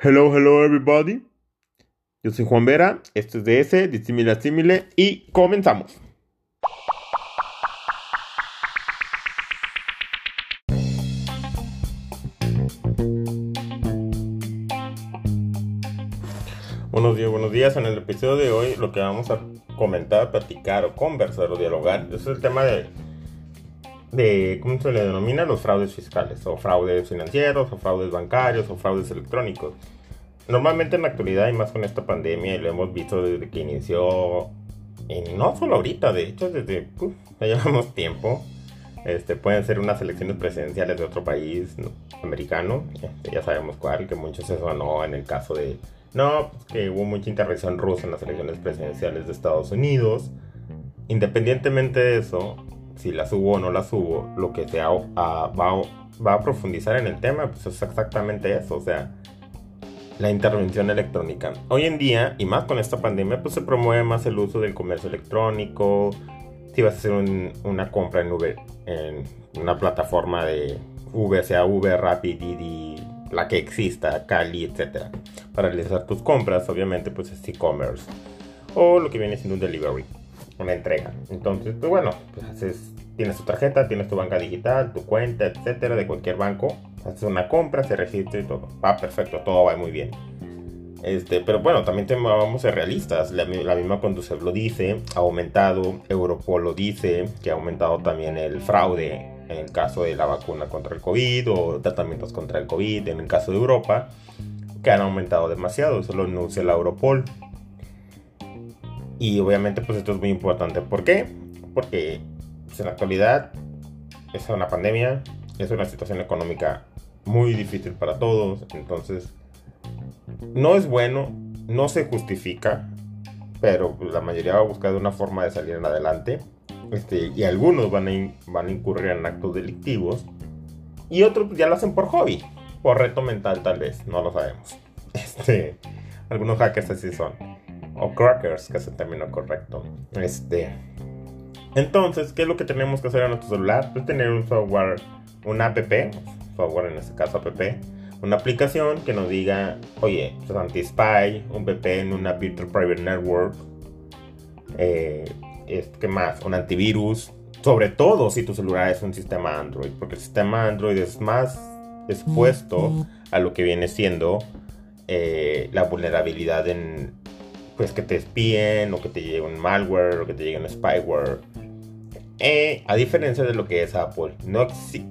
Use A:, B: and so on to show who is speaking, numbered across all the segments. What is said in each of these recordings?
A: Hello, hello everybody. Yo soy Juan Vera, esto es DS, Dissimile a y comenzamos. Buenos días, buenos días. En el episodio de hoy lo que vamos a comentar, platicar o conversar o dialogar es el tema de, de ¿cómo se le denomina? Los fraudes fiscales o fraudes financieros o fraudes bancarios o fraudes electrónicos. Normalmente en la actualidad y más con esta pandemia y lo hemos visto desde que inició, y no solo ahorita, de hecho desde, ya llevamos tiempo, este, pueden ser unas elecciones presidenciales de otro país americano, este, ya sabemos cuál, que mucho se sonó en el caso de, no, pues que hubo mucha intervención rusa en las elecciones presidenciales de Estados Unidos. Independientemente de eso, si las hubo o no las hubo, lo que se va, va a profundizar en el tema, pues es exactamente eso, o sea, la intervención electrónica. Hoy en día, y más con esta pandemia, pues se promueve más el uso del comercio electrónico. Si vas a hacer una compra en Uber, en una plataforma de Uber, sea Uber, Rapid, Didi, la que exista, Cali, etc. Para realizar tus compras, obviamente, pues es e-commerce. O lo que viene siendo un delivery, una entrega. Entonces, pues bueno, pues haces, tienes tu tarjeta, tienes tu banca digital, tu cuenta, etcétera, de cualquier banco haces una compra, se registra y todo. Va perfecto, todo va muy bien. Este, pero bueno, también vamos a ser realistas. La, misma Conducef lo dice, ha aumentado, Europol lo dice, que ha aumentado también el fraude en el caso de la vacuna contra el COVID o tratamientos contra el COVID en el caso de Europa, que han aumentado demasiado. Eso lo anuncia la Europol. Y obviamente pues esto es muy importante. ¿Por qué? Porque pues, en la actualidad es una pandemia, es una situación económica muy difícil para todos, entonces no es bueno, no se justifica, pero la mayoría va a buscar una forma de salir adelante. Este, y algunos van a, van a incurrir en actos delictivos y otros ya lo hacen por hobby, por reto mental tal vez, no lo sabemos. Este, algunos hackers así son, o crackers, que es el término correcto. Este, entonces, ¿qué es lo que tenemos que hacer en nuestro celular? Pues tener un software, una app, software en este caso app, una aplicación que nos diga, oye, es anti-spy, un VPN, una Virtual Private Network, eh, ¿qué más? Un antivirus, sobre todo si tu celular es un sistema Android, porque el sistema Android es más expuesto a lo que viene siendo eh, la vulnerabilidad en, pues que te espíen o que te llegue un malware o que te llegue un spyware. Eh, a diferencia de lo que es Apple, no,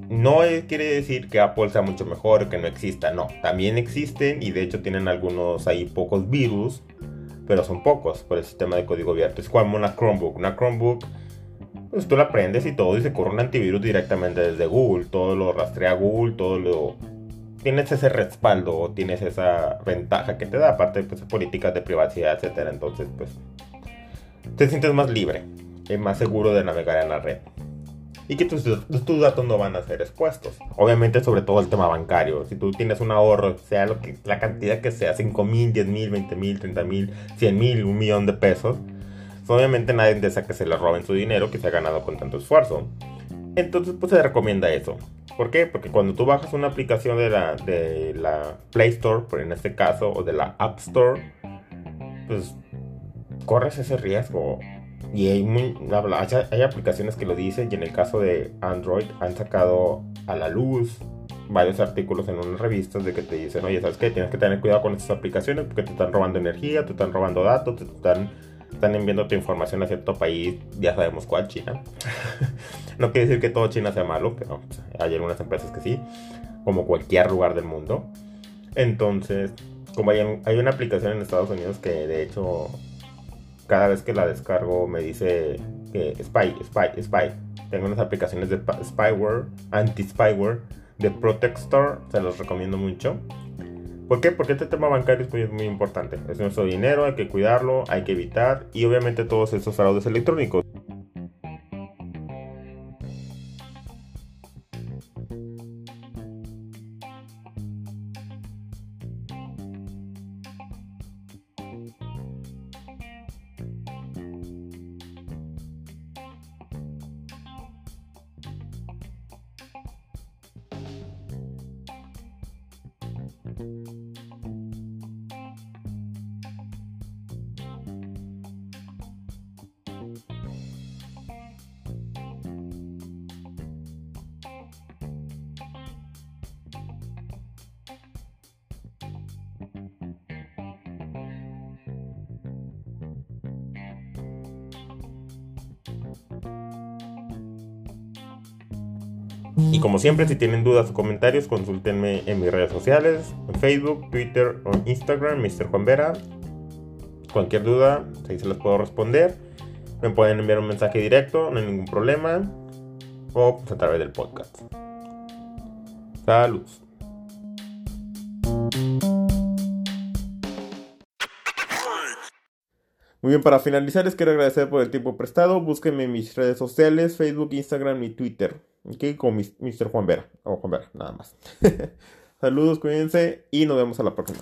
A: no quiere decir que Apple sea mucho mejor que no exista, no, también existen y de hecho tienen algunos ahí pocos virus, pero son pocos por el sistema de código abierto. Es como una Chromebook, una Chromebook, pues tú la prendes y todo y se corre un antivirus directamente desde Google, todo lo rastrea Google, todo lo... Tienes ese respaldo, tienes esa ventaja que te da, aparte pues, políticas de privacidad, etc. Entonces, pues, te sientes más libre es más seguro de navegar en la red. Y que tus, tus, datos no van a ser expuestos. Obviamente sobre todo el tema bancario. Si tú tienes un ahorro, sea lo que, la cantidad que sea, 5 mil, 10 mil, 20 mil, 30 mil, 100 mil, un millón de pesos, pues obviamente nadie desea que se le roben su dinero que se ha ganado con tanto esfuerzo. Entonces pues se recomienda eso. ¿Por qué? Porque cuando tú bajas una aplicación de la, de la Play Store, por en este caso, o de la App Store, pues corres ese riesgo y hay, hay, aplicaciones que lo dicen y en el caso de Android han sacado a la luz varios artículos en unas revistas de que te dicen, oye, ¿sabes qué? Tienes que tener cuidado con estas aplicaciones porque te están robando energía, te están robando datos, te están, están enviando tu información a cierto país, ya sabemos cuál, China. no quiere decir que todo China sea malo, pero hay algunas empresas que sí, como cualquier lugar del mundo. Entonces, como hay, hay una aplicación en Estados Unidos que de hecho cada vez que la descargo me dice que spy, spy, spy. Tengo unas aplicaciones de spyware, anti-spyware, de Protect Store, se los recomiendo mucho. ¿Por qué? Porque este tema bancario es muy, importante. Es nuestro dinero, hay que cuidarlo, hay que evitar y obviamente todos esos fraudes electrónicos. Y como siempre, si tienen dudas o comentarios, consúltenme en mis redes sociales, en Facebook, Twitter o Instagram, Mr. Juan Vera. Cualquier duda, ahí se las puedo responder. Me pueden enviar un mensaje directo, no hay ningún problema. O pues, a través del podcast. Saludos. Muy bien, para finalizar les quiero agradecer por el tiempo prestado. Búsquenme en mis redes sociales, Facebook, Instagram y Twitter. Ok, con Mr. Juan Vera. O Juan Vera, nada más. Saludos, cuídense y nos vemos a la próxima.